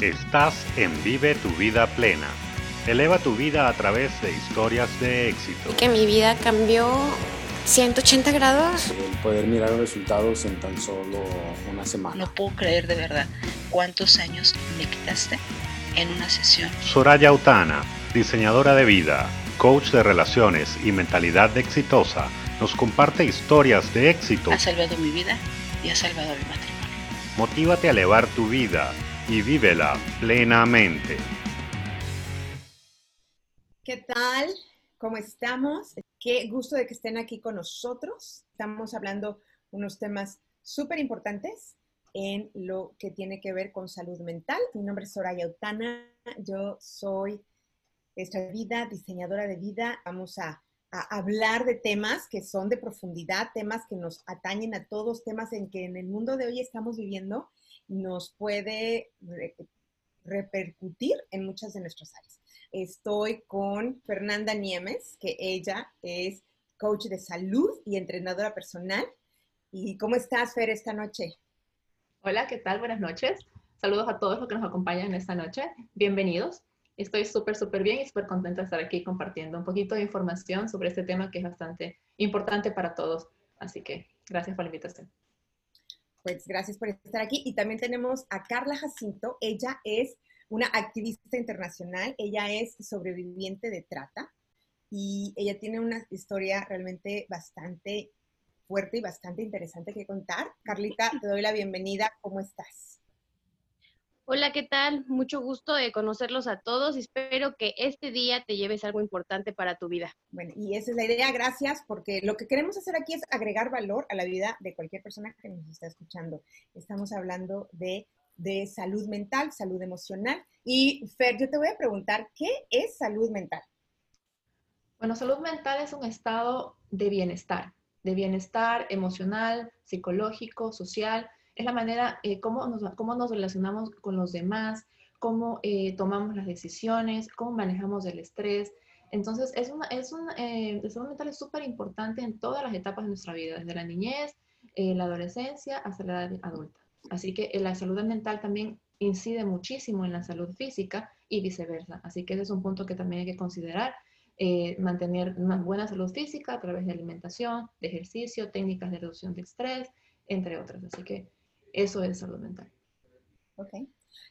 Estás en Vive tu vida plena. Eleva tu vida a través de historias de éxito. Que mi vida cambió 180 grados. El poder mirar los resultados en tan solo una semana. No puedo creer de verdad cuántos años me quitaste en una sesión. Soraya Utana, diseñadora de vida, coach de relaciones y mentalidad exitosa, nos comparte historias de éxito. Ha salvado mi vida y ha salvado mi matrimonio. Motívate a elevar tu vida y vívela plenamente. ¿Qué tal? ¿Cómo estamos? Qué gusto de que estén aquí con nosotros. Estamos hablando unos temas súper importantes en lo que tiene que ver con salud mental. Mi nombre es Soraya Utana. Yo soy esta vida, diseñadora de vida. Vamos a, hablar de temas que son de profundidad, temas que nos atañen a todos, temas en que en el mundo de hoy estamos viviendo nos puede repercutir en muchas de nuestras áreas. Estoy con Fernanda Niemes, que ella es coach de salud y entrenadora personal. ¿Y cómo estás, Fer, esta noche? Hola, ¿qué tal? Buenas noches. Saludos a todos los que nos acompañan esta noche. Bienvenidos. Estoy súper, súper bien y súper contenta de estar aquí compartiendo un poquito de información sobre este tema que es bastante importante para todos. Así que gracias por la invitación. Pues gracias por estar aquí. Y también tenemos a Carla Jacinto. Ella es una activista internacional. Ella es sobreviviente de trata y ella tiene una historia realmente bastante fuerte y bastante interesante que contar. Carlita, te doy la bienvenida. ¿Cómo estás? Hola, ¿qué tal? Mucho gusto de conocerlos a todos. Espero que este día te lleves algo importante para tu vida. Bueno, y esa es la idea. Gracias, porque lo que queremos hacer aquí es agregar valor a la vida de cualquier persona que nos está escuchando. Estamos hablando de, de salud mental, salud emocional. Y Fer, yo te voy a preguntar, ¿qué es salud mental? Bueno, salud mental es un estado de bienestar, de bienestar emocional, psicológico, social es la manera, eh, cómo, nos, cómo nos relacionamos con los demás, cómo eh, tomamos las decisiones, cómo manejamos el estrés. Entonces, es una, es un, eh, salud mental es súper importante en todas las etapas de nuestra vida, desde la niñez, eh, la adolescencia, hasta la edad adulta. Así que la salud mental también incide muchísimo en la salud física y viceversa. Así que ese es un punto que también hay que considerar. mantener una buena salud física a través de alimentación, de ejercicio, técnicas de reducción de estrés, entre otras. Así que eso es salud mental. Ok.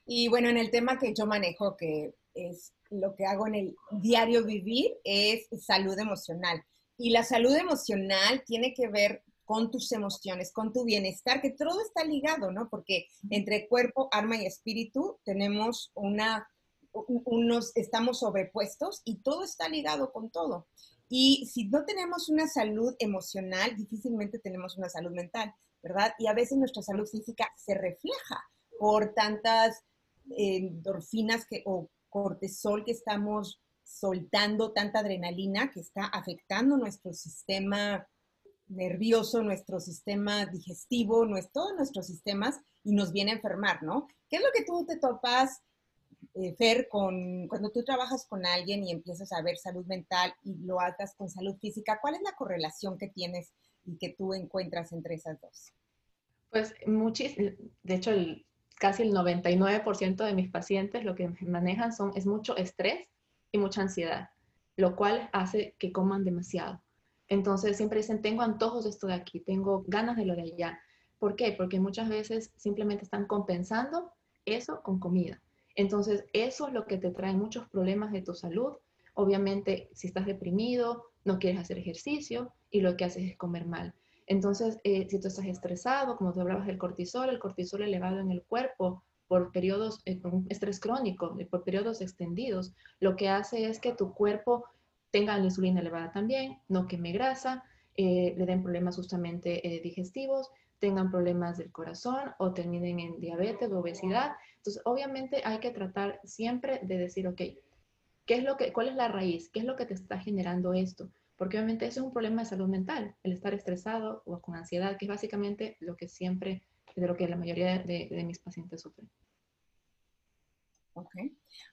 Y bueno, en el tema que yo manejo, que es lo que hago en el diario vivir, es salud emocional. Y la salud emocional tiene que ver con tus emociones, con tu bienestar, que todo está ligado, ¿no? Porque entre cuerpo, alma y espíritu tenemos una, unos, estamos sobrepuestos y todo está ligado con todo. Y si no tenemos una salud emocional, difícilmente tenemos una salud mental. ¿Verdad? Y a veces nuestra salud física se refleja por tantas eh, endorfinas que, o cortisol que estamos soltando, tanta adrenalina que está afectando nuestro sistema nervioso, nuestro sistema digestivo, nuestro, todos nuestros sistemas y nos viene a enfermar, ¿no? ¿Qué es lo que tú te topas, eh, Fer, con, cuando tú trabajas con alguien y empiezas a ver salud mental y lo hagas con salud física? ¿Cuál es la correlación que tienes y que tú encuentras entre esas dos? Pues de hecho casi el 99% de mis pacientes lo que manejan son, es mucho estrés y mucha ansiedad, lo cual hace que coman demasiado. Entonces siempre dicen, tengo antojos de esto de aquí, tengo ganas de lo de allá. ¿Por qué? Porque muchas veces simplemente están compensando eso con comida. Entonces eso es lo que te trae muchos problemas de tu salud. Obviamente si estás deprimido, no quieres hacer ejercicio y lo que haces es comer mal. Entonces, eh, si tú estás estresado, como tú hablabas del cortisol, el cortisol elevado en el cuerpo por periodos, eh, por un estrés crónico, eh, por periodos extendidos, lo que hace es que tu cuerpo tenga la insulina elevada también, no queme grasa, le den problemas justamente digestivos, tengan problemas del corazón o terminen en diabetes o obesidad. Entonces, obviamente hay que tratar siempre de decir, ok, ¿qué es lo que, ¿cuál es la raíz? ¿Qué es lo que te está generando esto? porque obviamente eso es un problema de salud mental, el estar estresado o con ansiedad, que es básicamente lo que siempre, de lo que la mayoría de, mis pacientes sufren. Ok.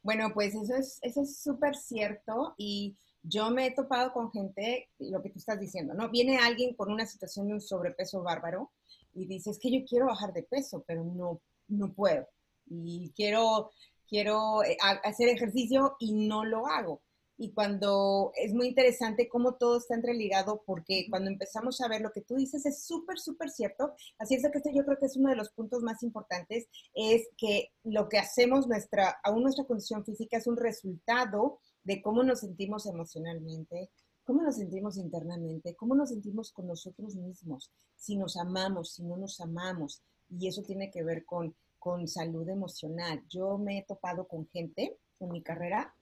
Bueno, pues eso es eso es súper cierto y yo me he topado con gente, lo que tú estás diciendo, ¿no? Viene alguien con una situación de un sobrepeso bárbaro y dice, es que yo quiero bajar de peso, pero no, no puedo. y quiero, quiero eh, hacer ejercicio y no lo hago. Y cuando es muy interesante cómo todo está entreligado, porque cuando empezamos a ver lo que tú dices es súper, súper cierto. Así es que este yo creo que es uno de los puntos más importantes, es que lo que hacemos, nuestra, aún nuestra condición física es un resultado de cómo nos sentimos emocionalmente, cómo nos sentimos internamente, cómo nos sentimos con nosotros mismos, si nos amamos, si no nos amamos. Y eso tiene que ver con, con salud emocional. Yo me he topado con gente en mi carrera,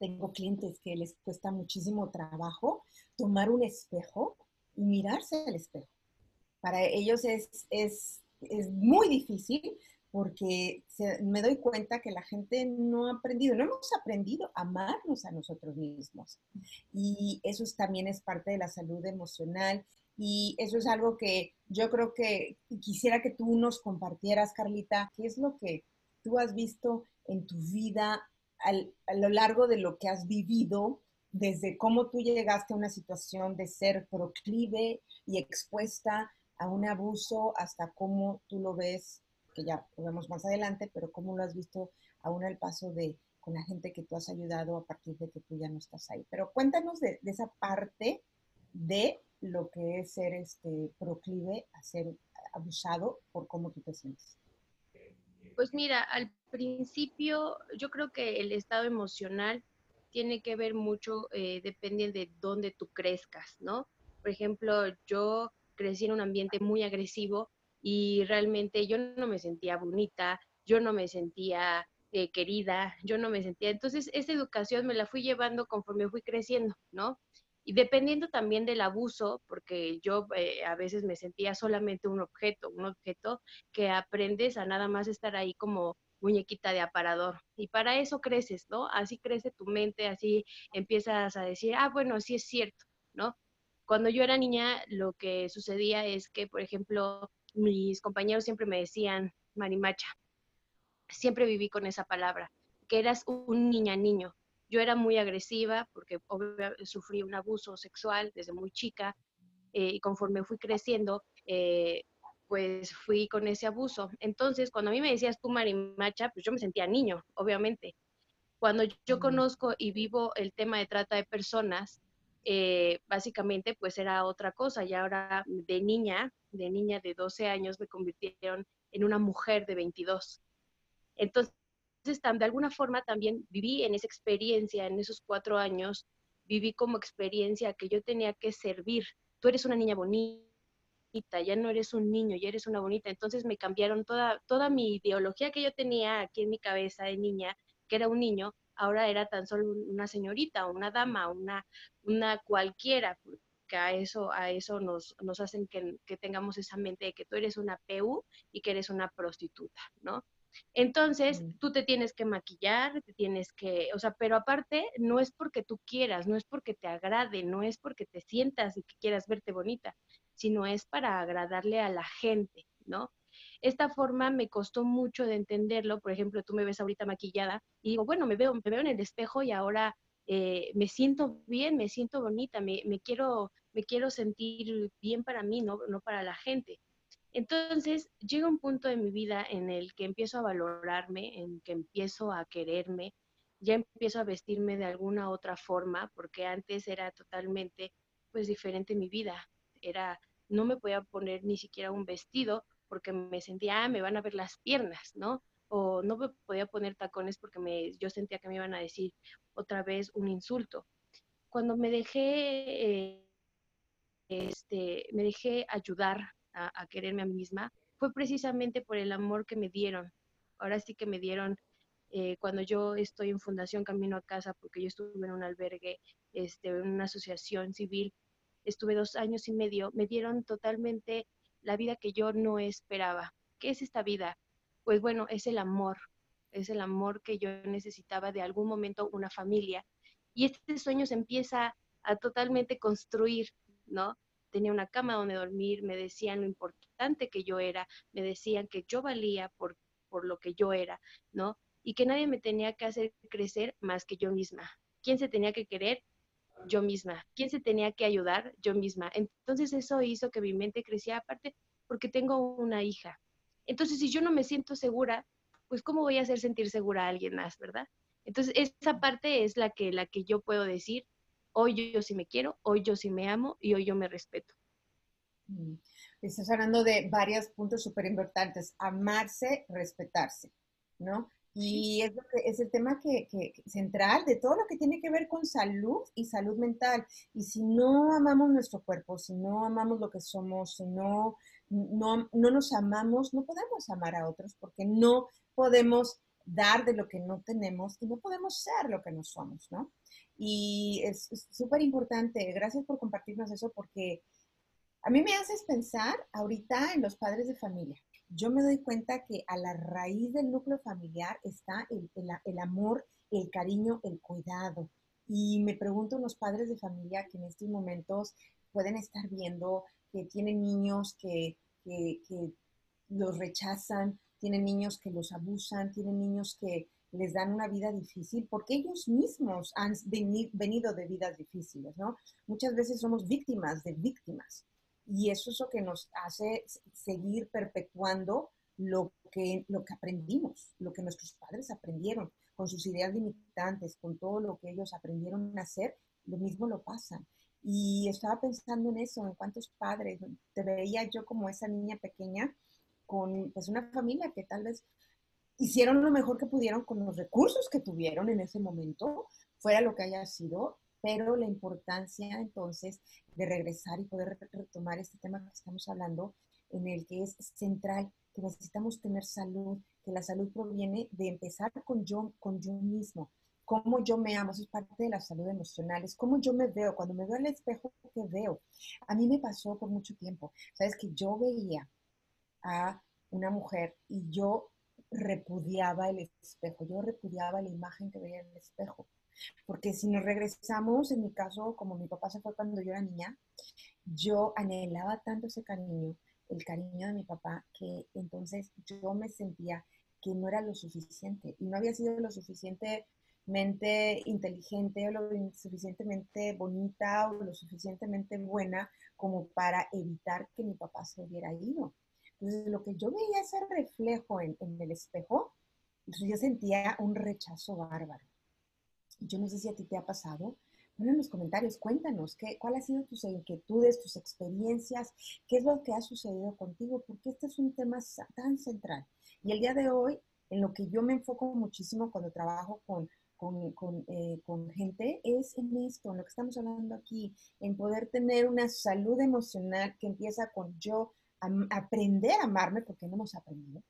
tengo clientes que les cuesta muchísimo trabajo tomar un espejo y mirarse al espejo. Para ellos es, es, es muy difícil porque me doy cuenta que la gente no ha aprendido, no hemos aprendido a amarnos a nosotros mismos. Y eso también es parte de la salud emocional. Y eso es algo que yo creo que quisiera que tú nos compartieras, Carlita, qué es lo que tú has visto en tu vida a lo largo de lo que has vivido, desde cómo tú llegaste a una situación de ser proclive y expuesta a un abuso hasta cómo tú lo ves que ya lo vemos más adelante, pero cómo lo has visto aún al paso de con la gente que tú has ayudado a partir de que tú ya no estás ahí. Pero cuéntanos de, esa parte de lo que es ser este proclive a ser abusado por cómo tú te sientes. Pues mira, al principio yo creo que el estado emocional tiene que ver mucho, eh, depende de dónde tú crezcas, ¿no? Por ejemplo, yo crecí en un ambiente muy agresivo y realmente yo no me sentía bonita, yo no me sentía eh, querida, yo no me sentía. Entonces, esa educación me la fui llevando conforme fui creciendo, ¿no? Y dependiendo también del abuso, porque yo eh, a veces me sentía solamente un objeto, un objeto que aprendes a nada más estar ahí como muñequita de aparador. Y para eso creces, ¿no? Así crece tu mente, así empiezas a decir, ah, bueno, sí es cierto, ¿no? Cuando yo era niña, lo que sucedía es que, por ejemplo, mis compañeros siempre me decían marimacha. Siempre viví con esa palabra, que eras un niña niño. Yo era muy agresiva porque sufrí un abuso sexual desde muy chica eh, y conforme fui creciendo, eh, pues fui con ese abuso. Entonces, cuando a mí me decías tú marimacha, pues yo me sentía niño, obviamente. Cuando yo conozco y vivo el tema de trata de personas, eh, básicamente pues era otra cosa y ahora de niña de niña de 12 años me convirtieron en una mujer de 22. Entonces, de alguna forma también viví en esa experiencia, en esos cuatro años, viví como experiencia que yo tenía que servir. Tú eres una niña bonita, ya no eres un niño, ya eres una bonita. Entonces me cambiaron toda, toda mi ideología que yo tenía aquí en mi cabeza de niña, que era un niño, ahora era tan solo una señorita, una dama, una, una cualquiera, a eso, a eso nos, nos hacen que, tengamos esa mente de que tú eres una PU y que eres una prostituta, ¿no? Entonces, tú te tienes que maquillar, te tienes que, o sea, pero aparte, no es porque tú quieras, no es porque te agrade, no es porque te sientas y que quieras verte bonita, sino es para agradarle a la gente, ¿no? Esta forma me costó mucho de entenderlo. Por ejemplo, tú me ves ahorita maquillada y digo, bueno, me veo, me veo en el espejo y ahora eh, me siento bien, me siento bonita, me, me, quiero, me quiero sentir bien para mí, no, no para la gente. Entonces llega un punto de mi vida en el que empiezo a valorarme, en que empiezo a quererme, ya empiezo a vestirme de alguna otra forma, porque antes era totalmente pues diferente mi vida. Era, no me podía poner ni siquiera un vestido porque me sentía, ah, me van a ver las piernas, ¿no? O no me podía poner tacones porque me, yo sentía que me iban a decir otra vez un insulto. Cuando me dejé eh, este, me dejé ayudar a, quererme a mí misma, fue precisamente por el amor que me dieron. Ahora sí que me dieron eh, cuando yo estoy en Fundación Camino a Casa, porque yo estuve en un albergue, este, en una asociación civil, estuve dos años y medio, me dieron totalmente la vida que yo no esperaba. ¿Qué es esta vida? Pues bueno, es el amor, es el amor que yo necesitaba de algún momento una familia. Y este sueño se empieza a totalmente construir ¿no? Tenía una cama donde dormir, me decían lo importante que yo era, me decían que yo valía por, por lo que yo era, ¿no? Y que nadie me tenía que hacer crecer más que yo misma. ¿Quién se tenía que querer? Yo misma. ¿Quién se tenía que ayudar? Yo misma. Entonces eso hizo que mi mente creciera aparte porque tengo una hija. Entonces si yo no me siento segura, pues ¿cómo voy a hacer sentir segura a alguien más, verdad? Entonces, esa parte es la que, la que yo puedo decir, hoy yo, sí me quiero, hoy yo sí me amo y hoy yo me respeto. Mm. Estás hablando de varios puntos súper importantes, amarse, respetarse, ¿no? Y es, es el tema que, central de todo lo que tiene que ver con salud y salud mental. Y si no amamos nuestro cuerpo, si no amamos lo que somos, si no, no, no nos amamos, no podemos amar a otros porque no podemos dar de lo que no tenemos y no podemos ser lo que no somos, ¿no? Y es súper importante. Gracias por compartirnos eso porque a mí me haces pensar ahorita en los padres de familia yo me doy cuenta que a la raíz del núcleo familiar está el, amor, el cariño, el cuidado. Y me pregunto los padres de familia que en estos momentos pueden estar viendo que tienen niños que, los rechazan, tienen niños que los abusan, tienen niños que les dan una vida difícil porque ellos mismos han venido de vidas difíciles, ¿no? Muchas veces somos víctimas de víctimas. Y eso es lo que nos hace seguir perpetuando lo que, lo que aprendimos, lo que nuestros padres aprendieron, con sus ideas limitantes, con todo lo que ellos aprendieron a hacer, lo mismo lo pasan. Y estaba pensando en eso, en cuántos padres, te veía yo como esa niña pequeña con pues una familia que tal vez hicieron lo mejor que pudieron con los recursos que tuvieron en ese momento, fuera lo que haya sido, pero la importancia entonces de regresar y poder retomar este tema que estamos hablando, en el que es central, que necesitamos tener salud, que la salud proviene de empezar con yo, con yo mismo, cómo yo me amo, eso es parte de la salud emocional, es cómo yo me veo, cuando me veo al espejo, ¿qué veo? A mí me pasó por mucho tiempo, sabes que yo veía a una mujer y yo repudiaba el espejo, yo repudiaba la imagen que veía en el espejo. Porque si nos regresamos, en mi caso, como mi papá se fue cuando yo era niña, yo anhelaba tanto ese cariño, el cariño de mi papá, que entonces yo me sentía que no era lo suficiente y no había sido lo suficientemente inteligente o lo suficientemente bonita o lo suficientemente buena como para evitar que mi papá se hubiera ido. Entonces, lo que yo veía ese reflejo en, el espejo, yo sentía un rechazo bárbaro. Yo no sé si a ti te ha pasado. Pon en los comentarios, cuéntanos qué, cuál ha sido tus inquietudes, tus experiencias, qué es lo que ha sucedido contigo, porque este es un tema tan central. Y el día de hoy, en lo que yo me enfoco muchísimo cuando trabajo con, con, con, eh, con, gente es en esto, en lo que estamos hablando aquí, en poder tener una salud emocional que empieza con yo aprender a amarme, porque no hemos aprendido,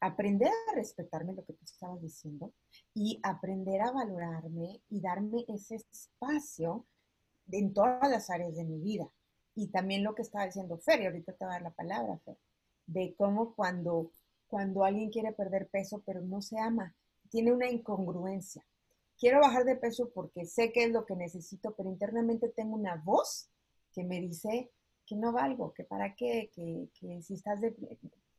aprender a respetarme, lo que tú estabas diciendo, y aprender a valorarme y darme ese espacio en todas las áreas de mi vida. Y también lo que estaba diciendo Fer, y ahorita te voy a dar la palabra, Fer, de cómo cuando, cuando alguien quiere perder peso pero no se ama, tiene una incongruencia. Quiero bajar de peso porque sé que es lo que necesito, pero internamente tengo una voz que me dice que no valgo, que para qué, que, que si estás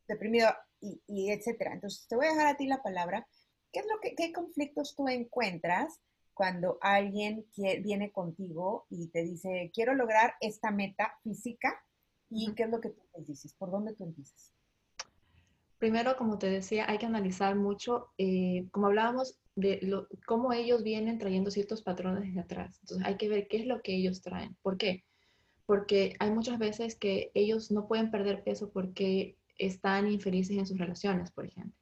deprimido, y, etcétera. Entonces, te voy a dejar a ti la palabra. ¿Qué es lo que, qué conflictos tú encuentras cuando alguien viene contigo y te dice, quiero lograr esta meta física? ¿Y qué es lo que tú les dices? ¿Por dónde tú empiezas? Primero, como te decía, hay que analizar mucho, eh, como hablábamos, de cómo ellos vienen trayendo ciertos patrones de atrás. Entonces, hay que ver qué es lo que ellos traen. ¿Por qué? Porque hay muchas veces que ellos no pueden perder peso porque están infelices en sus relaciones, por ejemplo.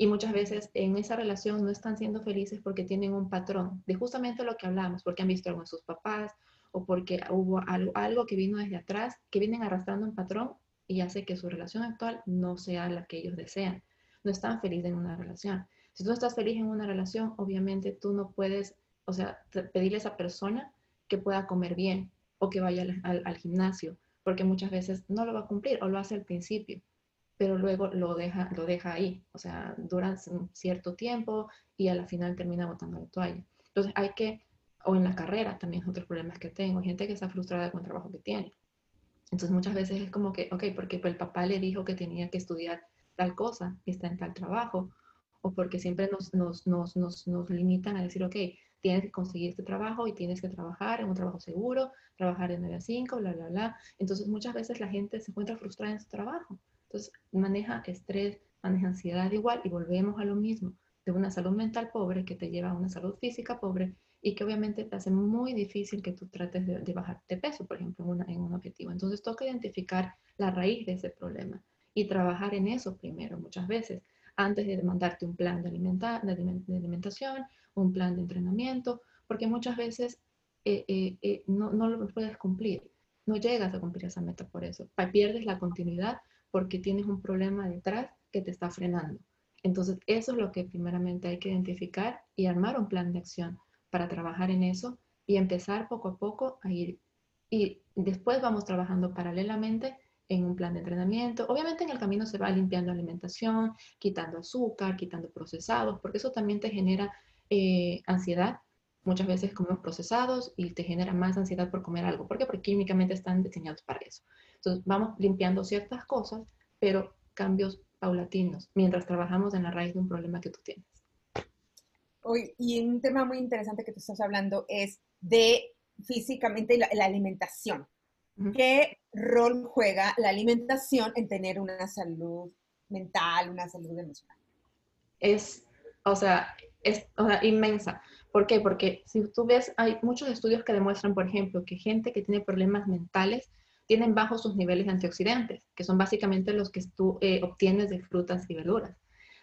Y muchas veces en esa relación no están siendo felices porque tienen un patrón de justamente lo que hablamos, porque han visto algo en sus papás o porque hubo algo, que vino desde atrás, que vienen arrastrando un patrón y hace que su relación actual no sea la que ellos desean. No están felices en una relación. Si tú estás feliz en una relación, obviamente tú no puedes, o sea, pedirle a esa persona que pueda comer bien o que vaya al, gimnasio, porque muchas veces no lo va a cumplir o lo hace al principio pero luego lo deja, lo deja ahí, o sea, dura un cierto tiempo y a la final termina botando la toalla. Entonces hay que, o en la carrera también otros problemas que tengo, gente que está frustrada con el trabajo que tiene. Entonces muchas veces es como que, ok, porque el papá le dijo que tenía que estudiar tal cosa y está en tal trabajo, o porque siempre nos, nos, nos, nos, nos limitan a decir, ok, tienes que conseguir este trabajo y tienes que trabajar en un trabajo seguro, trabajar de 9 a 5, bla, bla, bla. Entonces muchas veces la gente se encuentra frustrada en su trabajo entonces, maneja estrés, maneja ansiedad igual y volvemos a lo mismo, de una salud mental pobre que te lleva a una salud física pobre y que obviamente te hace muy difícil que tú trates de, de bajar de peso, por ejemplo, en, en un objetivo. Entonces toca identificar la raíz de ese problema y trabajar en eso primero muchas veces, antes de mandarte un plan de, de alimentación, un plan de entrenamiento, porque muchas veces eh, eh, eh, no, no, lo puedes cumplir, no llegas a cumplir esa meta por eso, pierdes la continuidad porque tienes un problema detrás que te está frenando. Entonces, eso es lo que primeramente hay que identificar y armar un plan de acción para trabajar en eso y empezar poco a poco a ir. Y después vamos trabajando paralelamente en un plan de entrenamiento. Obviamente en el camino se va limpiando alimentación, quitando azúcar, quitando procesados, porque eso también te genera eh, ansiedad. Muchas veces comemos procesados y te genera más ansiedad por comer algo. ¿Por qué? Porque químicamente están diseñados para eso. Entonces vamos limpiando ciertas cosas, pero cambios paulatinos, mientras trabajamos en la raíz de un problema que tú tienes. Hoy, y un tema muy interesante que tú estás hablando es de físicamente la, alimentación. ¿Qué rol juega la alimentación en tener una salud mental, una salud emocional? Es, o sea, es inmensa. ¿Por qué? Porque si tú ves, hay muchos estudios que demuestran, por ejemplo, que gente que tiene problemas mentales tienen bajos sus niveles de antioxidantes, que son básicamente los que tú eh, obtienes de frutas y verduras.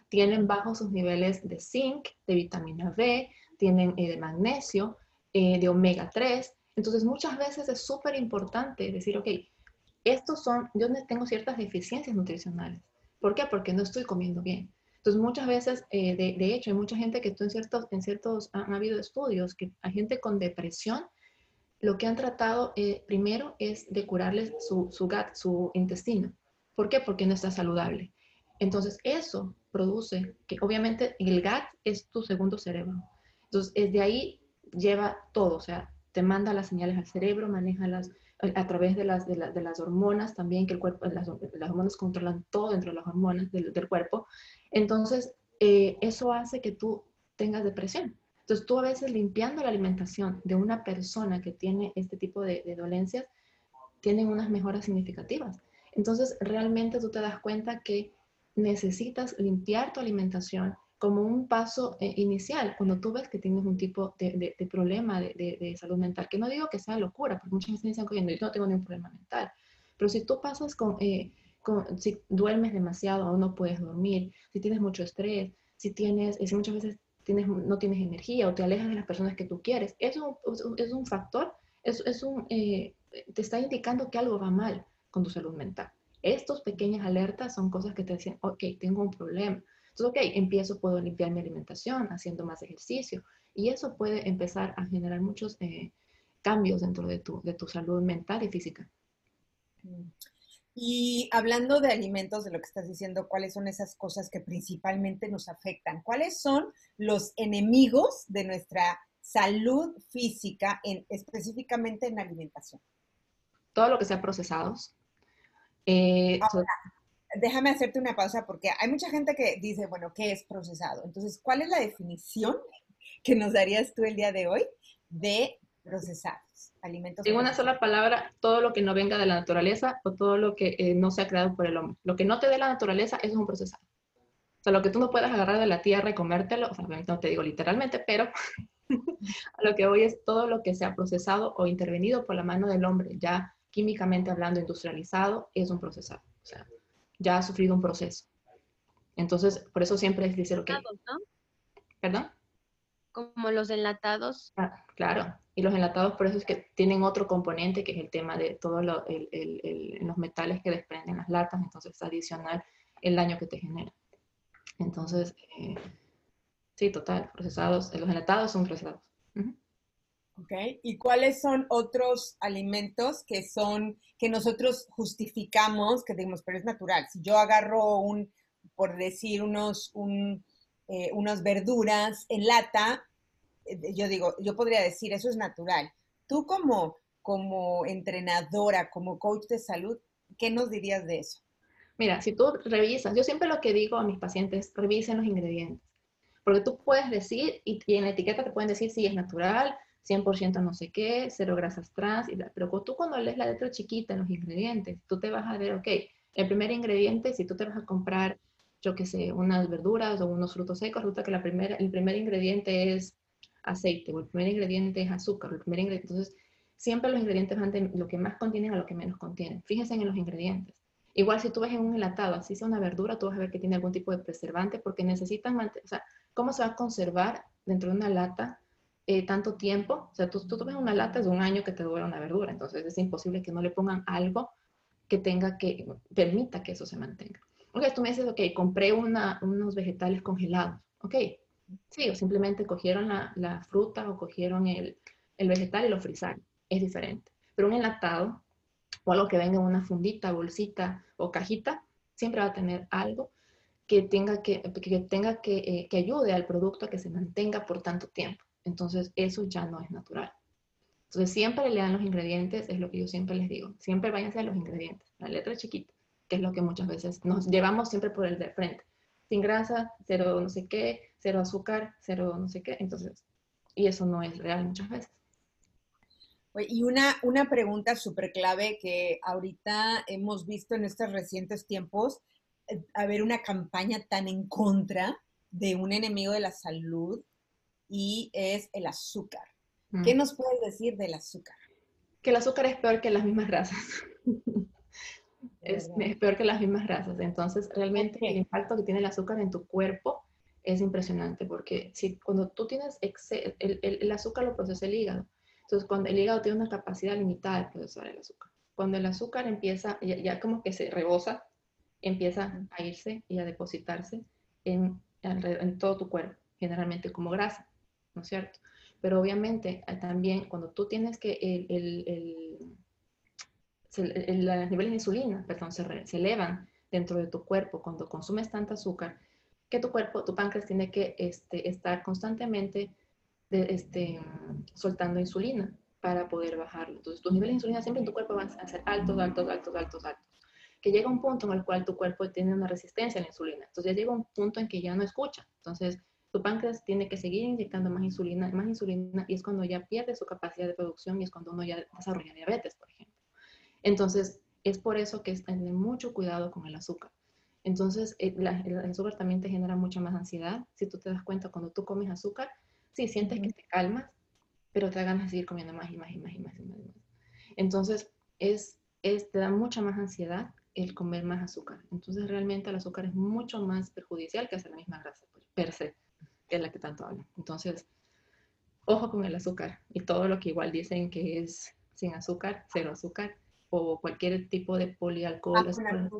Tienen bajos sus niveles de zinc, de vitamina B, tienen eh, de magnesio, eh, de omega 3. Entonces, muchas veces es súper importante decir, ok, estos son, yo tengo ciertas deficiencias nutricionales. ¿Por qué? Porque no estoy comiendo bien. Entonces, muchas veces, de, de, hecho, hay mucha gente que tú en ciertos, en ciertos, han habido estudios que hay gente con depresión lo que han tratado eh, primero es de curarles su, su gut, su intestino. ¿Por qué? Porque no está saludable. Entonces, eso produce que obviamente el gut es tu segundo cerebro. Entonces, desde ahí lleva todo, o sea, te manda las señales al cerebro, maneja las a través de las, de, las hormonas también, que el cuerpo, las, hormonas controlan todo dentro de las hormonas del, cuerpo. Entonces, eh, eso hace que tú tengas depresión. Entonces, tú a veces limpiando la alimentación de una persona que tiene este tipo de, dolencias, tienen unas mejoras significativas. Entonces, realmente tú te das cuenta que necesitas limpiar tu alimentación como un paso eh, inicial cuando tú ves que tienes un tipo de, problema de, salud mental. Que no digo que sea locura, porque muchas veces dicen, que yo no tengo ningún problema mental. Pero si tú pasas con, eh, con, si duermes demasiado o no puedes dormir, si tienes mucho estrés, si tienes, si muchas veces no tienes energía o te alejas de las personas que tú quieres. Eso es un factor, es, es un, eh, te está indicando que algo va mal con tu salud mental. Estos pequeñas alertas son cosas que te dicen, ok, tengo un problema. Entonces, ok, empiezo, puedo limpiar mi alimentación, haciendo más ejercicio. Y eso puede empezar a generar muchos eh, cambios dentro de tu, de tu salud mental y física. Y hablando de alimentos, de lo que estás diciendo, ¿cuáles son esas cosas que principalmente nos afectan? ¿Cuáles son los enemigos de nuestra salud física, en, específicamente en la alimentación? Todo lo que sea procesados. Eh, déjame hacerte una pausa porque hay mucha gente que dice, bueno, ¿qué es procesado? Entonces, ¿cuál es la definición que nos darías tú el día de hoy de procesado? alimentos. En una sola palabra, todo lo que no venga de la naturaleza o todo lo que eh, no sea creado por el hombre. Lo que no te dé la naturaleza, eso es un procesado. O sea, lo que tú no puedas agarrar de la tierra y comértelo, o sea, no te digo literalmente, pero a lo que hoy es todo lo que sea procesado o intervenido por la mano del hombre, ya químicamente hablando, industrializado, es un procesado. O sea, ya ha sufrido un proceso. Entonces, por eso siempre es decir, ok. ¿no? ¿Perdón? Como los enlatados. Ah, claro, y los enlatados por eso es que tienen otro componente que es el tema de todos lo, los metales que desprenden las latas, entonces es adicional el daño que te genera. Entonces, eh, sí, total, procesados, los enlatados son procesados. Ok, ¿y cuáles son otros alimentos que son, que nosotros justificamos, que digamos, pero es natural? Si yo agarro un, por decir, unos, un, eh, unas verduras en lata, eh, yo digo, yo podría decir, eso es natural. Tú como, como entrenadora, como coach de salud, ¿qué nos dirías de eso? Mira, si tú revisas, yo siempre lo que digo a mis pacientes, revisen los ingredientes. Porque tú puedes decir, y, en la etiqueta te pueden decir si es natural, 100% no sé qué, cero grasas trans, pero tú cuando lees la letra chiquita en los ingredientes, tú te vas a ver, ok, el primer ingrediente, si tú te vas a comprar yo qué sé, unas verduras o unos frutos secos, resulta que la primera, el primer ingrediente es aceite o el primer ingrediente es azúcar, el primer ingrediente, entonces siempre los ingredientes van de lo que más contienen a lo que menos contienen. Fíjense en los ingredientes. Igual si tú ves en un enlatado, así sea una verdura, tú vas a ver que tiene algún tipo de preservante porque necesitan o sea, ¿cómo se va a conservar dentro de una lata eh, tanto tiempo? O sea, tú, tú ves una lata, es un año que te dura una verdura, entonces es imposible que no le pongan algo que tenga que, permita que eso se mantenga. Ok, tú me dices, ok, compré unos vegetales congelados, ok, sí, o simplemente cogieron la, fruta o cogieron el, vegetal y lo frizaron, es diferente. Pero un enlatado o algo que venga en una fundita, bolsita o cajita, siempre va a tener algo que tenga que, que, tenga que, eh, que ayude al producto a que se mantenga por tanto tiempo. Entonces, eso ya no es natural. Entonces, siempre le dan los ingredientes, es lo que yo siempre les digo. Siempre váyanse a los ingredientes, la letra chiquita, que es lo que muchas veces nos llevamos siempre por el de frente. Sin grasa, cero no sé qué, cero azúcar, cero no sé qué. Entonces, y eso no es real muchas veces. Y una, una pregunta súper clave que ahorita hemos visto en estos recientes tiempos, eh, haber una campaña tan en contra de un enemigo de la salud y es el azúcar. ¿Qué mm. nos puedes decir del azúcar? Que el azúcar es peor que las mismas grasas. es, peor que las mismas grasas. Entonces, realmente el impacto que tiene el azúcar en tu cuerpo es impresionante porque si cuando tú tienes el, el, el, azúcar lo procesa el hígado. Entonces, cuando el hígado tiene una capacidad limitada de procesar el azúcar. Cuando el azúcar empieza, ya, ya como que se rebosa, empieza a irse y a depositarse en, en todo tu cuerpo, generalmente como grasa, ¿no es cierto? Pero obviamente eh, también cuando tú tienes que el, el, el, los niveles de insulina, perdón, se, se, elevan dentro de tu cuerpo cuando consumes tanta azúcar, que tu cuerpo, tu páncreas tiene que este, estar constantemente de, este, soltando insulina para poder bajarlo. Entonces, tus niveles de insulina siempre en tu cuerpo van a ser altos, altos, altos, altos, altos. Que llega un punto en el cual tu cuerpo tiene una resistencia a la insulina. Entonces, ya llega un punto en que ya no escucha. Entonces, tu páncreas tiene que seguir inyectando más insulina, más insulina, y es cuando ya pierde su capacidad de producción y es cuando uno ya desarrolla diabetes, por ejemplo. Entonces, es por eso que es tener mucho cuidado con el azúcar. Entonces, eh, el, azúcar también te genera mucha más ansiedad. Si tú te das cuenta, cuando tú comes azúcar, sí, sientes que te calmas, pero te da ganas de seguir comiendo más y más y más y más y más. Entonces, es, es, te da mucha más ansiedad el comer más azúcar. Entonces, realmente el azúcar es mucho más perjudicial que hacer la misma grasa, pues, per se es la que tanto hablan. Entonces, ojo con el azúcar y todo lo que igual dicen que es sin azúcar, cero azúcar, o cualquier tipo de polialcohol,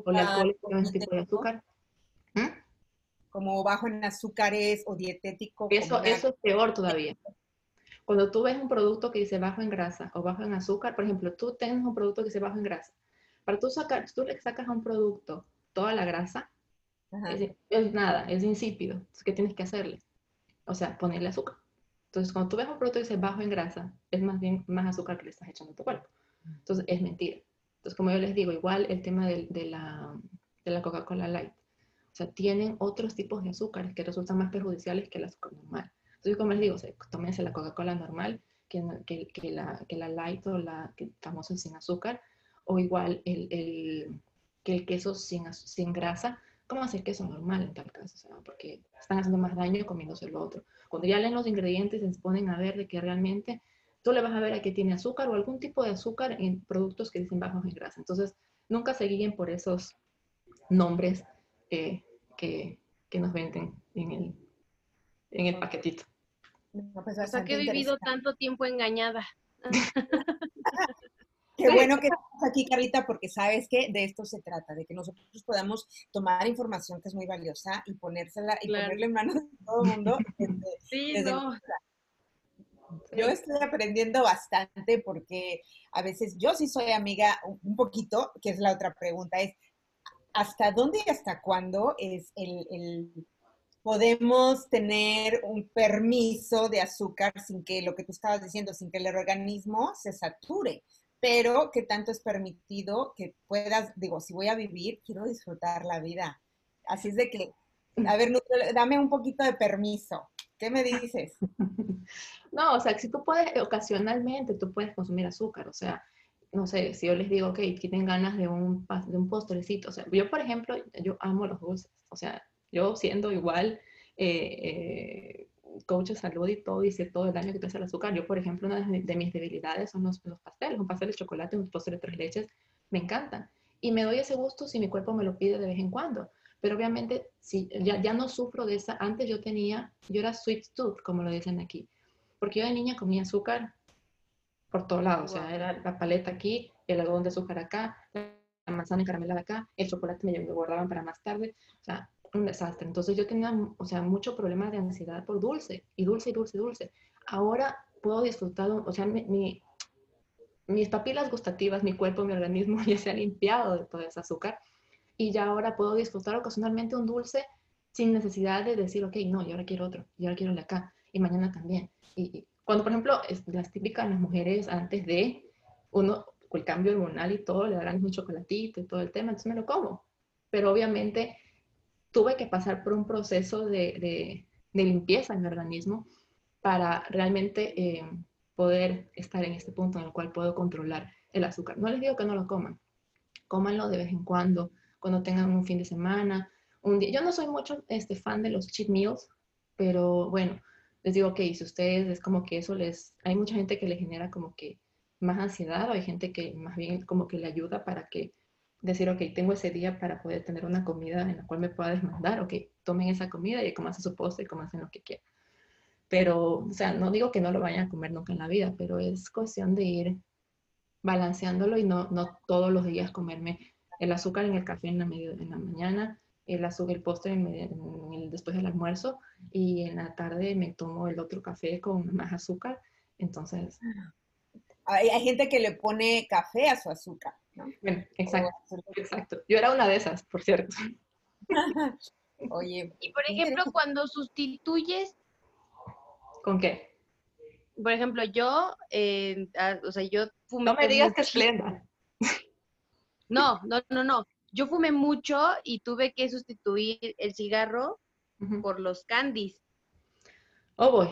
polialcohólico, un tipo de azúcar. ¿Mm? Como bajo en azúcares o dietético. Eso, eso es peor todavía. Cuando tú ves un producto que dice bajo en grasa o bajo en azúcar, por ejemplo, tú tienes un producto que dice bajo en grasa. Para tú sacar, tú le sacas a un producto toda la grasa, es, es, nada, es insípido. ¿Qué tienes que hacerle? O sea, ponerle azúcar. Entonces, cuando tú ves un producto y dice bajo en grasa, es más bien más azúcar que le estás echando a tu cuerpo. Entonces, es mentira. Entonces, como yo les digo, igual el tema de, de la, de la Coca-Cola Light. O sea, tienen otros tipos de azúcares que resultan más perjudiciales que el azúcar normal. Entonces, como les digo, o sea, tómense la Coca-Cola normal, que, que, que, la, que la Light o la que famosa sin azúcar, o igual el, el, que el queso sin, sin grasa, ¿Cómo hacer queso normal en tal caso? porque están haciendo más daño comiéndose lo otro. Cuando ya leen los ingredientes se ponen a ver de que realmente tú le vas a ver a que tiene azúcar o algún tipo de azúcar en productos que dicen bajos en grasa. Entonces, nunca se guíen por esos nombres que, que, nos venden en el, en el paquetito. pues Hasta que he vivido tanto tiempo engañada. Qué bueno que estás aquí, Carlita, porque sabes que de esto se trata, de que nosotros podamos tomar información que es muy valiosa y ponérsela y ponerle en manos de todo el mundo. sí, no. Yo estoy aprendiendo bastante porque a veces yo sí soy amiga un poquito, que es la otra pregunta, es ¿hasta dónde y hasta cuándo es el, el podemos tener un permiso de azúcar sin que lo que tú estabas diciendo, sin que el organismo se sature? Pero que tanto es permitido que puedas, digo, si voy a vivir, quiero disfrutar la vida. Así es de que, a ver, dame un poquito de permiso. ¿Qué me dices? No, o sea, si tú puedes, ocasionalmente, tú puedes consumir azúcar, o sea, no sé, si yo les digo, ok, tienen ganas de un, de un postrecito, o sea, yo, por ejemplo, yo amo los dulces, o sea, yo siendo igual eh, eh, coach de salud y todo, sé todo el daño que te hace el azúcar, yo, por ejemplo, una de, mis debilidades son los, los, pasteles, un pastel de chocolate, un postre de tres leches, me encantan. Y me doy ese gusto si mi cuerpo me lo pide de vez en cuando. Pero obviamente, si ya, ya no sufro de esa, antes yo tenía, yo era sweet tooth, como lo dicen aquí, porque yo de niña comía azúcar por todos lados, o sea, era la paleta aquí, el algodón de azúcar acá, la manzana caramelada acá, el chocolate me lo guardaban para más tarde, o sea, un desastre. Entonces yo tenía, o sea, mucho problema de ansiedad por dulce, y dulce, y dulce, y dulce. Ahora puedo disfrutar, o sea, mi, mis papilas gustativas, mi cuerpo, mi organismo ya se ha limpiado de todo ese azúcar, y ya ahora puedo disfrutar ocasionalmente un dulce sin necesidad de decir, ok, no, yo ahora quiero otro, yo ahora quiero el de acá, y mañana también. Y, cuando, por ejemplo, las típicas las mujeres antes de uno, el cambio hormonal y todo, le darán un chocolatito y todo el tema, entonces me lo como. Pero obviamente tuve que pasar por un proceso de, de, limpieza en mi organismo para realmente eh, poder estar en este punto en el cual puedo controlar el azúcar. No les digo que no lo coman, cómanlo de vez en cuando, cuando tengan un fin de semana, un día. Yo no soy mucho este, fan de los cheat meals, pero bueno, les digo, ok, si ustedes es como que eso les, hay mucha gente que le genera como que más ansiedad o hay gente que más bien como que le ayuda para que decir, ok, tengo ese día para poder tener una comida en la cual me pueda desmandar, ok, tomen esa comida y coman su postre y coman lo que quieran. Pero, o sea, no digo que no lo vayan a comer nunca en la vida, pero es cuestión de ir balanceándolo y no, no todos los días comerme el azúcar en el café en la, medio, en la mañana, el azúcar, el postre después del almuerzo y en la tarde me tomo el otro café con más azúcar. Entonces... Hay, gente que le pone café a su azúcar, ¿no? Bueno, exacto, exacto. Yo era una de esas, por cierto. Oye. Y por ejemplo, cuando sustituyes... ¿Con qué? Por ejemplo, yo, eh, o sea, yo fumé... No me digas que es plena. No, no, no, no yo fumé mucho y tuve que sustituir el cigarro por los candies. Oh, boy.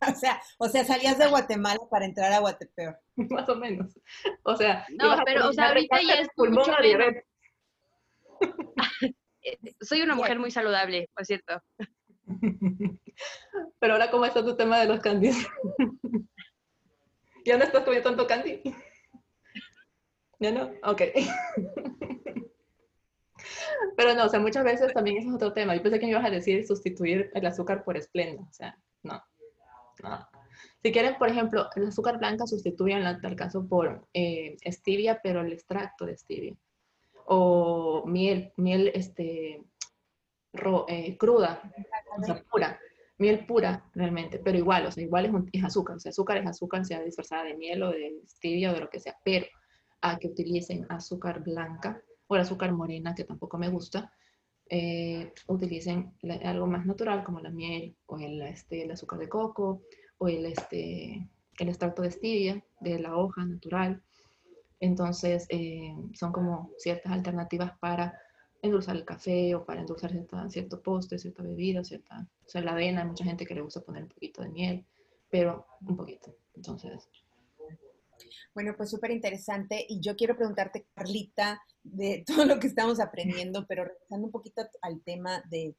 o sea, o sea, salías de Guatemala para entrar a Guatepeor. Más o menos. O sea, no, pero o sea, ahorita ya es mucho menos. Soy una mujer muy saludable, por cierto. Pero ahora, ¿cómo está tu tema de los candies? ¿Ya no estás comiendo tanto candy? ¿Ya no? Ok. Pero no, o sea, muchas veces también eso es otro tema. Yo pensé que me ibas a decir sustituir el azúcar por esplenda. O sea, no. No. Si quieren, por ejemplo, el azúcar blanca sustituyen en tal caso por eh, stevia, pero el extracto de stevia. O miel, miel este, eh, cruda, o sea, pura. Miel pura, realmente, pero igual, o sea, igual es, es azúcar. O sea, azúcar es azúcar, sea disfrazada de miel o de stevia o de lo que sea. Pero a que utilicen azúcar blanca o el azúcar morena, que tampoco me gusta, eh, utilicen algo más natural como la miel o el, este, el azúcar de coco o el, este, el extracto de stevia de la hoja natural. Entonces, eh, son como ciertas alternativas para endulzar el café o para endulzar cierto postre, cierta bebida, cierta, o sea, la avena, hay mucha gente que le gusta poner un poquito de miel, pero un poquito. Entonces, bueno, pues súper interesante. Y yo quiero preguntarte, Carlita, de todo lo que estamos aprendiendo, pero regresando un poquito al tema de,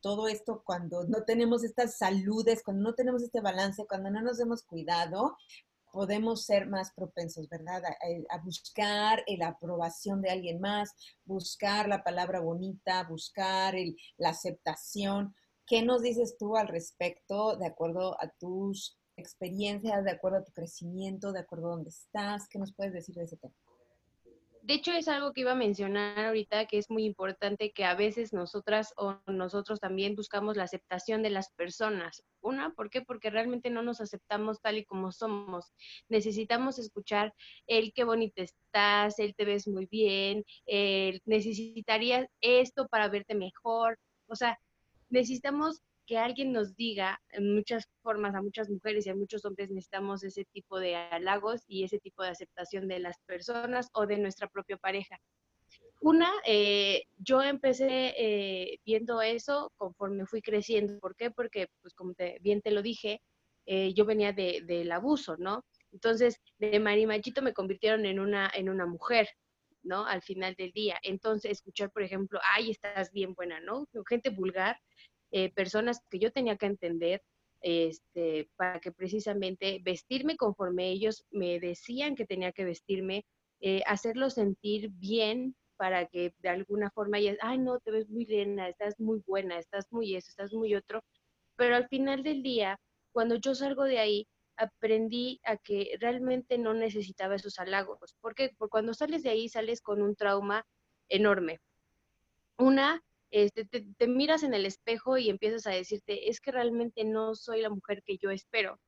todo esto, cuando no tenemos estas saludes, cuando no tenemos este balance, cuando no nos hemos cuidado, podemos ser más propensos, ¿verdad? A, buscar la aprobación de alguien más, buscar la palabra bonita, buscar la aceptación. ¿Qué nos dices tú al respecto de acuerdo a tus experiencias, de acuerdo a tu crecimiento, de acuerdo a dónde estás. ¿Qué nos puedes decir de ese tema? De hecho, es algo que iba a mencionar ahorita, que es muy importante que a veces nosotras o nosotros también buscamos la aceptación de las personas. Una, ¿por qué? Porque realmente no nos aceptamos tal y como somos. Necesitamos escuchar el qué bonito estás, el te ves muy bien, el necesitarías esto para verte mejor. O sea, necesitamos que alguien nos diga en muchas formas, a muchas mujeres y a muchos hombres necesitamos ese tipo de halagos y ese tipo de aceptación de las personas o de nuestra propia pareja. Una, eh, yo empecé eh, viendo eso conforme fui creciendo. ¿Por qué? Porque, pues como bien te lo dije, eh, yo venía de, del abuso, ¿no? Entonces, de marimachito me convirtieron en una, en una mujer, ¿no? Al final del día. Entonces, escuchar, por ejemplo, ay, estás bien buena, ¿no? Gente vulgar, eh, personas que yo tenía que entender, este, para que precisamente vestirme conforme ellos me decían que tenía que vestirme, eh, hacerlo sentir bien para que de alguna forma ellas, ay, no, te ves muy linda, estás muy buena, estás muy eso, estás muy otro. Pero al final del día, cuando yo salgo de ahí, aprendí a que realmente no necesitaba esos halagos. ¿Por? Porque cuando sales de ahí sales con un trauma enorme. Una, este, te, miras en el espejo y empiezas a decirte, es que realmente no soy la mujer que yo espero.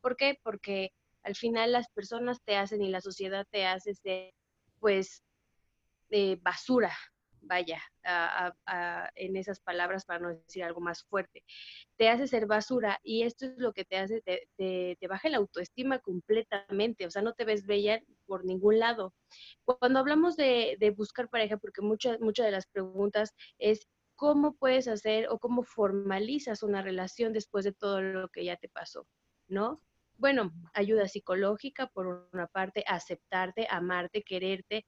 ¿Por qué? Porque al final las personas te hacen y la sociedad te hace pues, de basura, vaya, en esas palabras para no decir algo más fuerte. Te hace ser basura y esto es lo que te hace, te, te, baja la autoestima completamente, o sea, no te ves bella por ningún lado. Cuando hablamos de, de buscar pareja, porque muchas muchas de las preguntas es cómo puedes hacer o cómo formalizas una relación después de todo lo que ya te pasó, ¿no? Bueno, ayuda psicológica por una parte, aceptarte, amarte, quererte,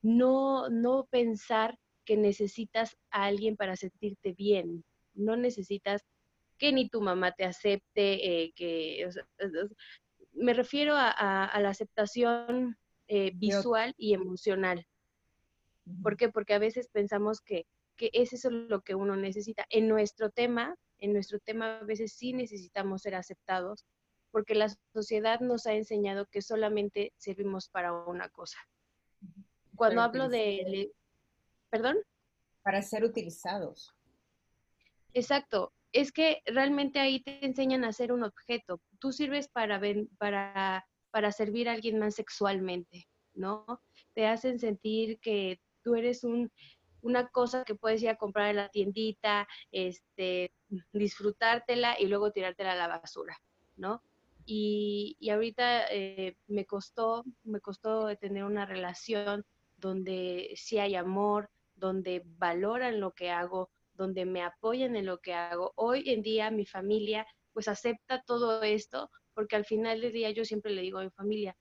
no, no pensar que necesitas a alguien para sentirte bien, no necesitas que ni tu mamá te acepte, eh, que me refiero a, la aceptación eh, visual y emocional. ¿Por qué? Porque a veces pensamos que, que es eso lo que uno necesita. En nuestro tema, en nuestro tema a veces sí necesitamos ser aceptados, porque la sociedad nos ha enseñado que solamente servimos para una cosa. Cuando hablo de... ¿Perdón? Para ser utilizados. Exacto. Es que realmente ahí te enseñan a ser un objeto. Tú sirves para, para, para servir a alguien más sexualmente, ¿no? Te hacen sentir que tú eres un, una cosa que puedes ir a comprar en la tiendita, este, disfrutártela y luego tirártela a la basura, ¿no? Y, y ahorita eh, me costó, me costó tener una relación donde sí hay amor, donde valoran lo que hago, donde me apoyan en lo que hago. Hoy en día mi familia pues acepta todo esto porque al final del día yo siempre le digo a mi familia,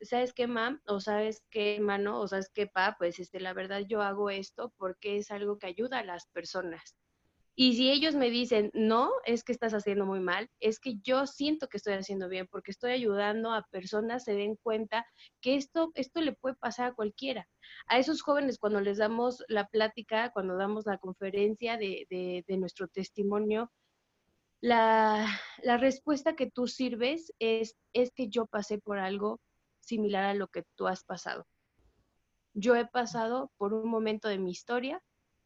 ¿sabes qué, mam? O sabes qué, hermano, o sabes qué, pa, pues este, la verdad yo hago esto porque es algo que ayuda a las personas. Y si ellos me dicen, no, es que estás haciendo muy mal, es que yo siento que estoy haciendo bien porque estoy ayudando a personas se den cuenta que esto, esto le puede pasar a cualquiera. A esos jóvenes cuando les damos la plática, cuando damos la conferencia de, de, nuestro testimonio, la, la, respuesta que tú sirves es, es que yo pasé por algo similar a lo que tú has pasado. Yo he pasado por un momento de mi historia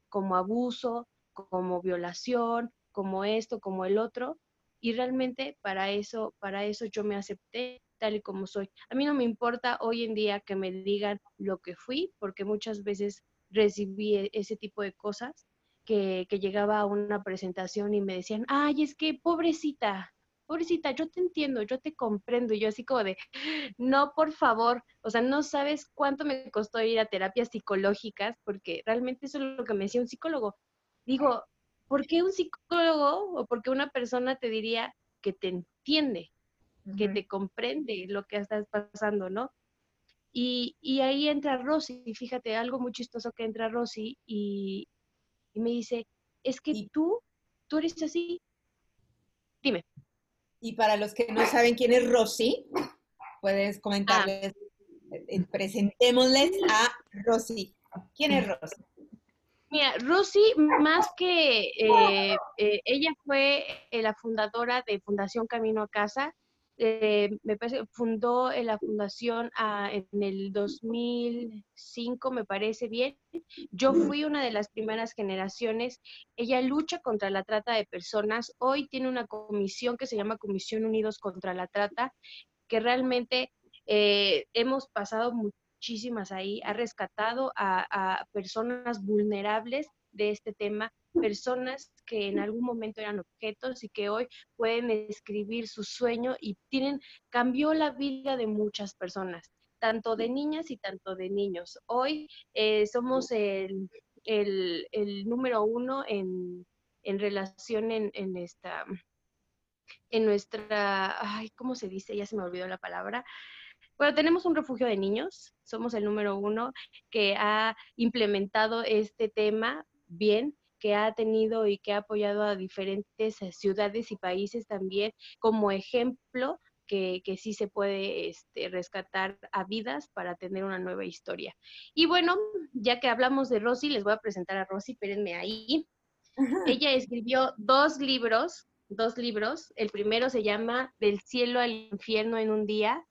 como abuso, como violación, como esto, como el otro, y realmente para eso, para eso yo me acepté tal y como soy. A mí no me importa hoy en día que me digan lo que fui, porque muchas veces recibí e, ese tipo de cosas, que, que llegaba a una presentación y me decían, ay, es que pobrecita, pobrecita, yo te entiendo, yo te comprendo, y yo así como de, no, por favor, o sea, no sabes cuánto me costó ir a terapias psicológicas, porque realmente eso es lo que me decía un psicólogo, digo, ¿por qué un psicólogo o por qué una persona te diría que te entiende, que te comprende lo que estás pasando, ¿no? Y, y, ahí entra Rosy, fíjate, algo muy chistoso que entra Rosy y, y me dice, es que tú, tú eres así. Dime. Y para los que no saben quién es Rosy, puedes comentarles, ah. eh, presentémosles a Rosy. ¿Quién es Rosy? Mira, Rosy, más que eh, eh, ella fue eh, la fundadora de Fundación Camino a Casa, me parece, fundó la fundación ah, en el 2005, me parece bien. Yo fui una de las primeras generaciones. Ella lucha contra la trata de personas. Hoy tiene una comisión que se llama Comisión Unidos contra la Trata, que realmente hemos pasado muchísimas ahí, ha rescatado a, personas vulnerables de este tema, personas que en algún momento eran objetos y que hoy pueden escribir su sueño y tienen, cambió la vida de muchas personas, tanto de niñas y tanto de niños. Hoy eh, somos el, el, número uno en, en relación en, en, esta en nuestra, ay, ¿cómo se dice? Ya se me olvidó la palabra. Bueno, tenemos un refugio de niños, somos el número uno que ha implementado este tema bien, que ha tenido y que ha apoyado a diferentes eh, ciudades y países también como ejemplo que, que, sí se puede este, rescatar a vidas para tener una nueva historia. Y bueno, ya que hablamos de Rosy, les voy a presentar a Rosy, espérenme ahí. Ella escribió dos libros, dos libros. El primero se llama Del cielo al infierno en un día.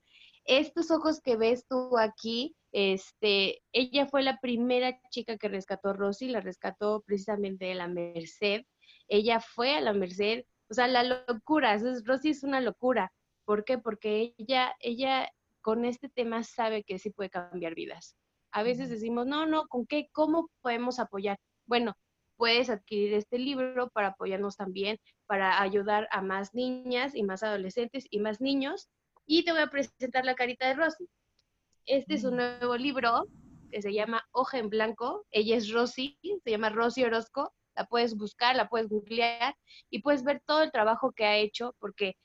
Estos ojos que ves tú aquí, este, ella fue la primera chica que rescató a Rosy, la rescató precisamente de la Merced. Ella fue a la Merced, o sea, la locura, Rosy es una locura. ¿Por qué? Porque ella, ella con este tema sabe que sí puede cambiar vidas. A veces decimos, no, no, ¿con qué? ¿Cómo podemos apoyar? Bueno, puedes adquirir este libro para apoyarnos también, para ayudar a más niñas y más adolescentes y más niños. Y te voy a presentar la carita de Rosy. Este es un nuevo libro que se llama Hoja en Blanco. Ella es Rosy, se llama Rosy Orozco. La puedes buscar, la puedes googlear y puedes ver todo el trabajo que ha hecho porque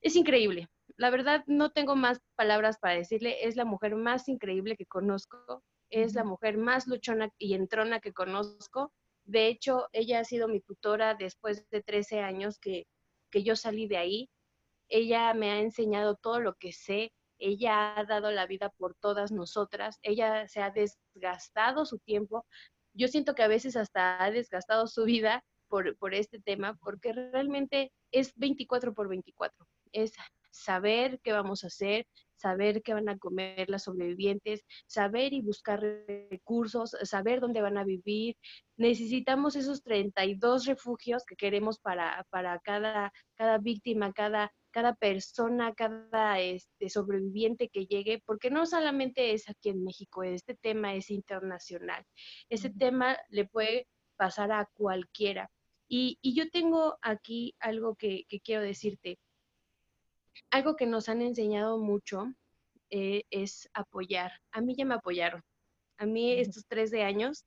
es increíble. La verdad, no tengo más palabras para decirle. Es la mujer más increíble que conozco. Es la mujer más luchona y entrona que conozco. De hecho, ella ha sido mi tutora después de 13 años que, que yo salí de ahí. Ella me ha enseñado todo lo que sé. Ella ha dado la vida por todas nosotras. Ella se ha desgastado su tiempo. Yo siento que a veces hasta ha desgastado su vida por, por este tema, porque realmente es 24 por 24 es saber qué vamos a hacer, saber qué van a comer las sobrevivientes, saber y buscar recursos, saber dónde van a vivir. Necesitamos esos 32 refugios que queremos para, para cada, cada víctima, cada, cada persona, cada este, sobreviviente que llegue, porque no solamente es aquí en México, este tema es internacional. Ese tema le puede pasar a cualquiera. Y, y yo tengo aquí algo que, que quiero decirte algo que nos han enseñado mucho eh, es apoyar. A mí ya me apoyaron. A mí estos tres de años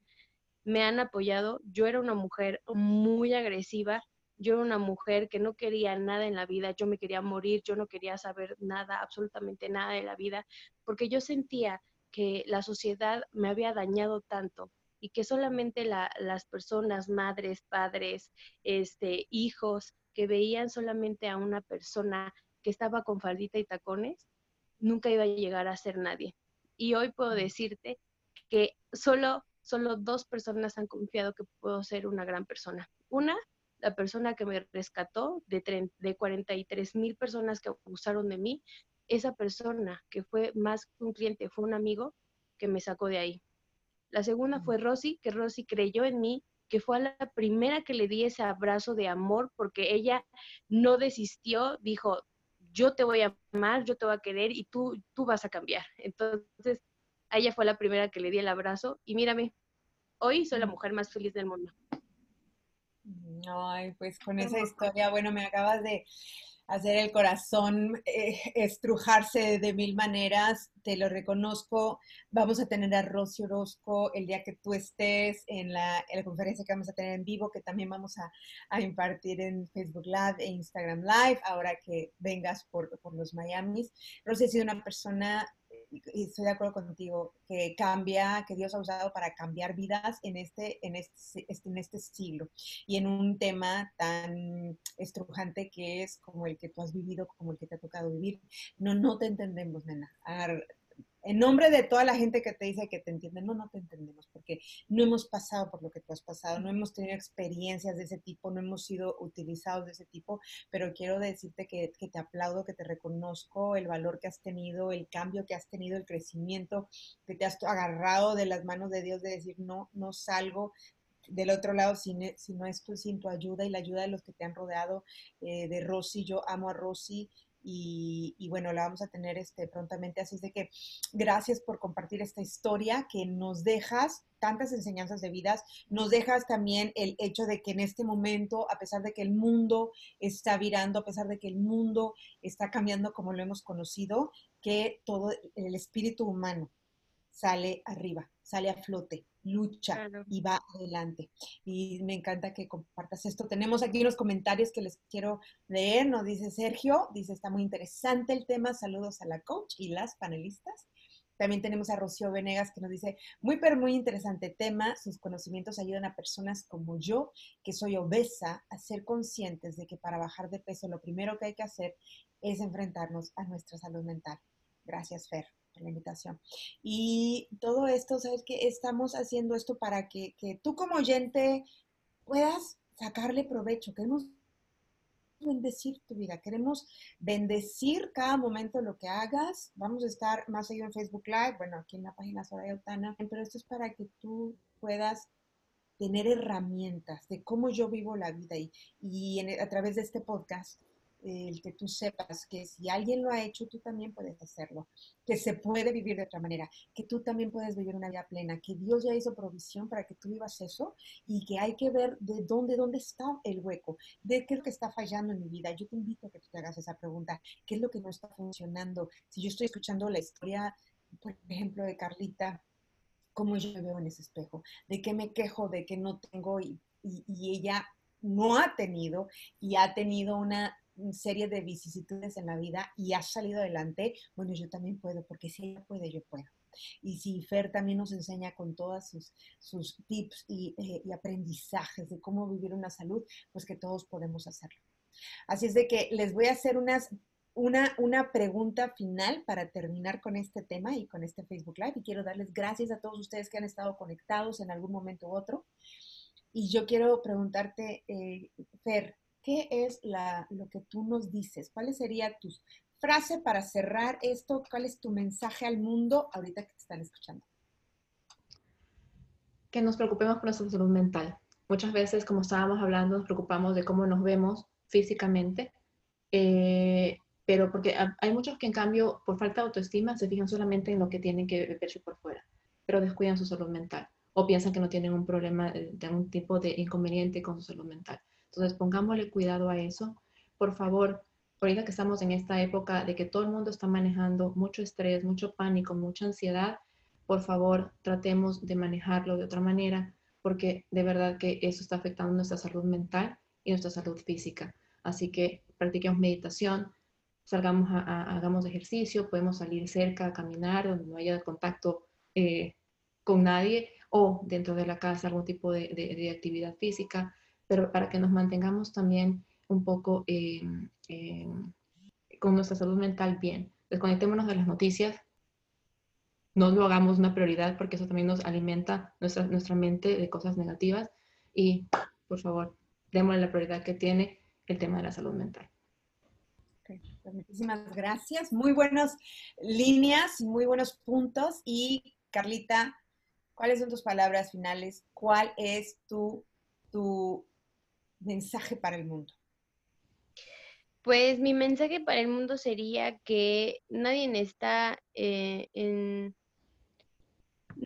me han apoyado. Yo era una mujer muy agresiva. Yo era una mujer que no quería nada en la vida. Yo me quería morir. Yo no quería saber nada, absolutamente nada de la vida, porque yo sentía que la sociedad me había dañado tanto y que solamente las personas, madres, padres, este, hijos, que veían solamente a una persona que estaba con faldita y tacones, nunca iba a llegar a ser nadie. Y hoy puedo decirte que solo, solo dos personas han confiado que puedo ser una gran persona. Una, la persona que me rescató de, de 43 mil personas que abusaron de mí, esa persona que fue más que un cliente, fue un amigo que me sacó de ahí. La segunda fue Rosy, que Rosy creyó en mí, que fue la primera que le di ese abrazo de amor porque ella no desistió, dijo, yo te voy a amar, yo te voy a querer y tú, tú vas a cambiar. Entonces, ella fue la primera que le di el abrazo y mírame, hoy soy la mujer más feliz del mundo. Ay, pues con esa historia, bueno, me acabas de hacer el corazón eh, estrujarse de mil maneras, te lo reconozco. Vamos a tener a Rosy Orozco el día que tú estés en la, conferencia que vamos a tener en vivo, que también vamos a, impartir en Facebook Live e Instagram Live, ahora que vengas por, por los Miamis. Rosy ha sido una persona y estoy de acuerdo contigo, que cambia, que Dios ha usado para cambiar vidas en este, en este, en este siglo y en un tema tan estrujante que es como el que tú has vivido, como el que te ha tocado vivir. No, no te entendemos, nena en nombre de toda la gente que te dice que te entiende, no, no te entendemos, porque no hemos pasado por lo que tú has pasado, no hemos tenido experiencias de ese tipo, no hemos sido utilizados de ese tipo, pero quiero decirte que, te aplaudo, que te reconozco el valor que has tenido, el cambio que has tenido, el crecimiento, que te has agarrado de las manos de Dios de decir, no, no salgo del otro lado, si, no es sin tu ayuda y la ayuda de los que te han rodeado, eh, de Rosy, yo amo a Rosy, y, bueno, la vamos a tener este, prontamente. Así es de que gracias por compartir esta historia que nos dejas tantas enseñanzas de vidas, nos dejas también el hecho de que en este momento, a pesar de que el mundo está virando, a pesar de que el mundo está cambiando como lo hemos conocido, que todo el espíritu humano sale arriba, sale a flote lucha y va adelante. Y me encanta que compartas esto. Tenemos aquí unos comentarios que les quiero leer. Nos dice Sergio, dice, está muy interesante el tema. Saludos a la coach y las panelistas. También tenemos a Rocío Venegas que nos dice, muy pero muy interesante tema, sus conocimientos ayudan a personas como yo, que soy obesa, a ser conscientes de que para bajar de peso lo primero que hay que hacer es enfrentarnos a nuestra salud mental. Gracias, Fer, la invitación. Y todo esto, ¿sabes qué? Estamos haciendo esto para que, que tú como oyente puedas sacarle provecho. Queremos bendecir tu vida, queremos bendecir cada momento lo que hagas. Vamos a estar más seguido en Facebook Live, bueno, aquí en la página Soraya Otana, pero esto es para que tú puedas tener herramientas de cómo yo vivo la vida y, y a través de este podcast el que tú sepas que si alguien lo ha hecho, tú también puedes hacerlo, que se puede vivir de otra manera, que tú también puedes vivir una vida plena, que Dios ya hizo provisión para que tú vivas eso y que hay que ver de dónde, dónde está el hueco, de qué es lo que está fallando en mi vida. Yo te invito a que tú te hagas esa pregunta, ¿qué es lo que no está funcionando? Si yo estoy escuchando la historia, por ejemplo, de Carlita, ¿cómo yo me veo en ese espejo? ¿De qué me quejo? ¿De qué no tengo? y, y ella no ha tenido y ha tenido una serie de vicisitudes en la vida y has salido adelante, bueno, yo también puedo, porque si ella puede, yo puedo. Y si Fer también nos enseña con todos sus, sus tips y, eh, y, aprendizajes de cómo vivir una salud, pues que todos podemos hacerlo. Así es de que les voy a hacer unas, una, una pregunta final para terminar con este tema y con este Facebook Live. Y quiero darles gracias a todos ustedes que han estado conectados en algún momento u otro. Y yo quiero preguntarte, eh, Fer, ¿qué es la, lo que tú nos dices? ¿Cuál sería tu frase para cerrar esto? ¿Cuál es tu mensaje al mundo ahorita que te están escuchando? Que nos preocupemos por nuestra salud mental. Muchas veces, como estábamos hablando, nos preocupamos de cómo nos vemos físicamente, eh, pero porque hay muchos que en cambio, por falta de autoestima, se fijan solamente en lo que tienen que verse por fuera, pero descuidan su salud mental o piensan que no tienen un problema de algún tipo de inconveniente con su salud mental. Entonces, pongámosle cuidado a eso. Por favor, ahorita que estamos en esta época de que todo el mundo está manejando mucho estrés, mucho pánico, mucha ansiedad, por favor, tratemos de manejarlo de otra manera, porque de verdad que eso está afectando nuestra salud mental y nuestra salud física. Así que practiquemos meditación, salgamos a, hagamos ejercicio, podemos salir cerca a caminar donde no haya contacto eh, con nadie o dentro de la casa algún tipo de actividad física pero para que nos mantengamos también un poco con nuestra salud mental bien. Desconectémonos de las noticias, no lo hagamos una prioridad porque eso también nos alimenta nuestra, nuestra mente de cosas negativas y por favor, démosle la prioridad que tiene el tema de la salud mental. Pues muchísimas gracias. Muy buenas líneas, muy buenos puntos. Y Carlita, ¿cuáles son tus palabras finales? ¿Cuál es tu, tu mensaje para el mundo? Pues mi mensaje para el mundo sería que nadie está eh, en...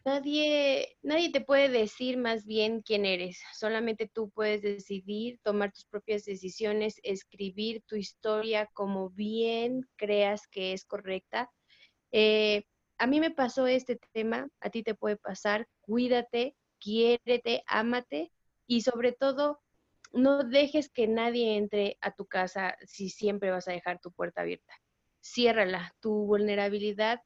Nadie, nadie te puede decir más bien quién eres, solamente tú puedes decidir, tomar tus propias decisiones, escribir tu historia como bien creas que es correcta. Eh, a mí me pasó este tema, a ti te puede pasar, cuídate, quiérete, ámate y sobre todo no dejes que nadie entre a tu casa si siempre vas a dejar tu puerta abierta. Ciérrala. Tu vulnerabilidad,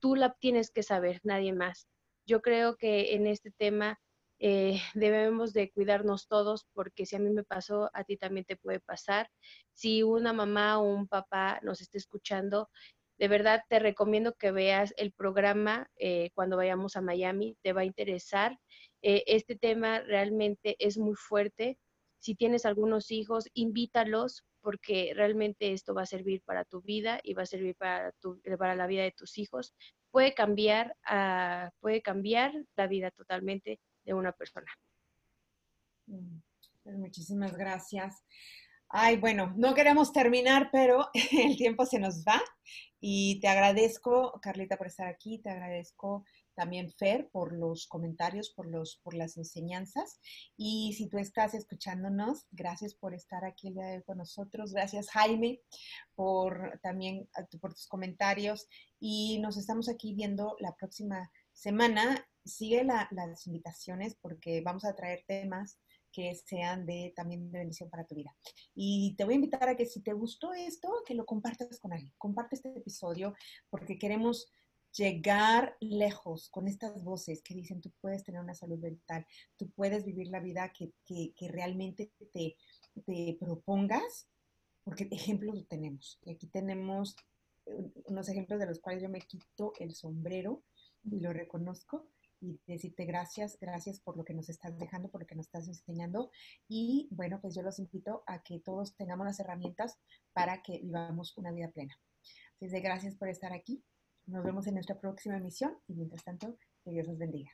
tú la tienes que saber, nadie más. Yo creo que en este tema eh, debemos de cuidarnos todos porque si a mí me pasó, a ti también te puede pasar. Si una mamá o un papá nos está escuchando, de verdad te recomiendo que veas el programa eh, cuando vayamos a Miami, te va a interesar. Eh, este tema realmente es muy fuerte si tienes algunos hijos, invítalos porque realmente esto va a servir para tu vida y va a servir para, tu, para la vida de tus hijos. Puede cambiar, uh, puede cambiar la vida totalmente de una persona. Mm, pues muchísimas gracias. Ay, bueno, no queremos terminar, pero el tiempo se nos va y te agradezco, Carlita, por estar aquí, te agradezco también Fer por los comentarios, por, los, por las enseñanzas. Y si tú estás escuchándonos, gracias por estar aquí con nosotros. Gracias Jaime por también por tus comentarios. Y nos estamos aquí viendo la próxima semana sigue las invitaciones porque vamos a traer temas que sean de también de bendición para tu vida. Y te voy a invitar a que si te gustó esto, que lo compartas con alguien. Comparte este episodio porque queremos llegar lejos con estas voces que dicen tú puedes tener una salud mental, tú puedes vivir la vida que, que, realmente te, te propongas, porque ejemplos tenemos. Y aquí tenemos unos ejemplos de los cuales yo me quito el sombrero y lo reconozco y decirte gracias, gracias por lo que nos estás dejando, por lo que nos estás enseñando. Y bueno, pues yo los invito a que todos tengamos las herramientas para que vivamos una vida plena. Así de gracias por estar aquí. Nos vemos en nuestra próxima emisión y mientras tanto, que Dios los bendiga.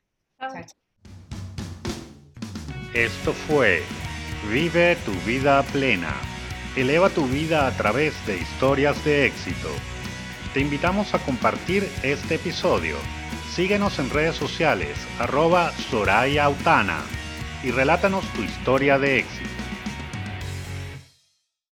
Esto fue Vive tu vida plena. Eleva tu vida a través de historias de éxito. Te invitamos a compartir este episodio Síguenos en redes sociales, arroba Soraya Autana, y relátanos tu historia de éxito.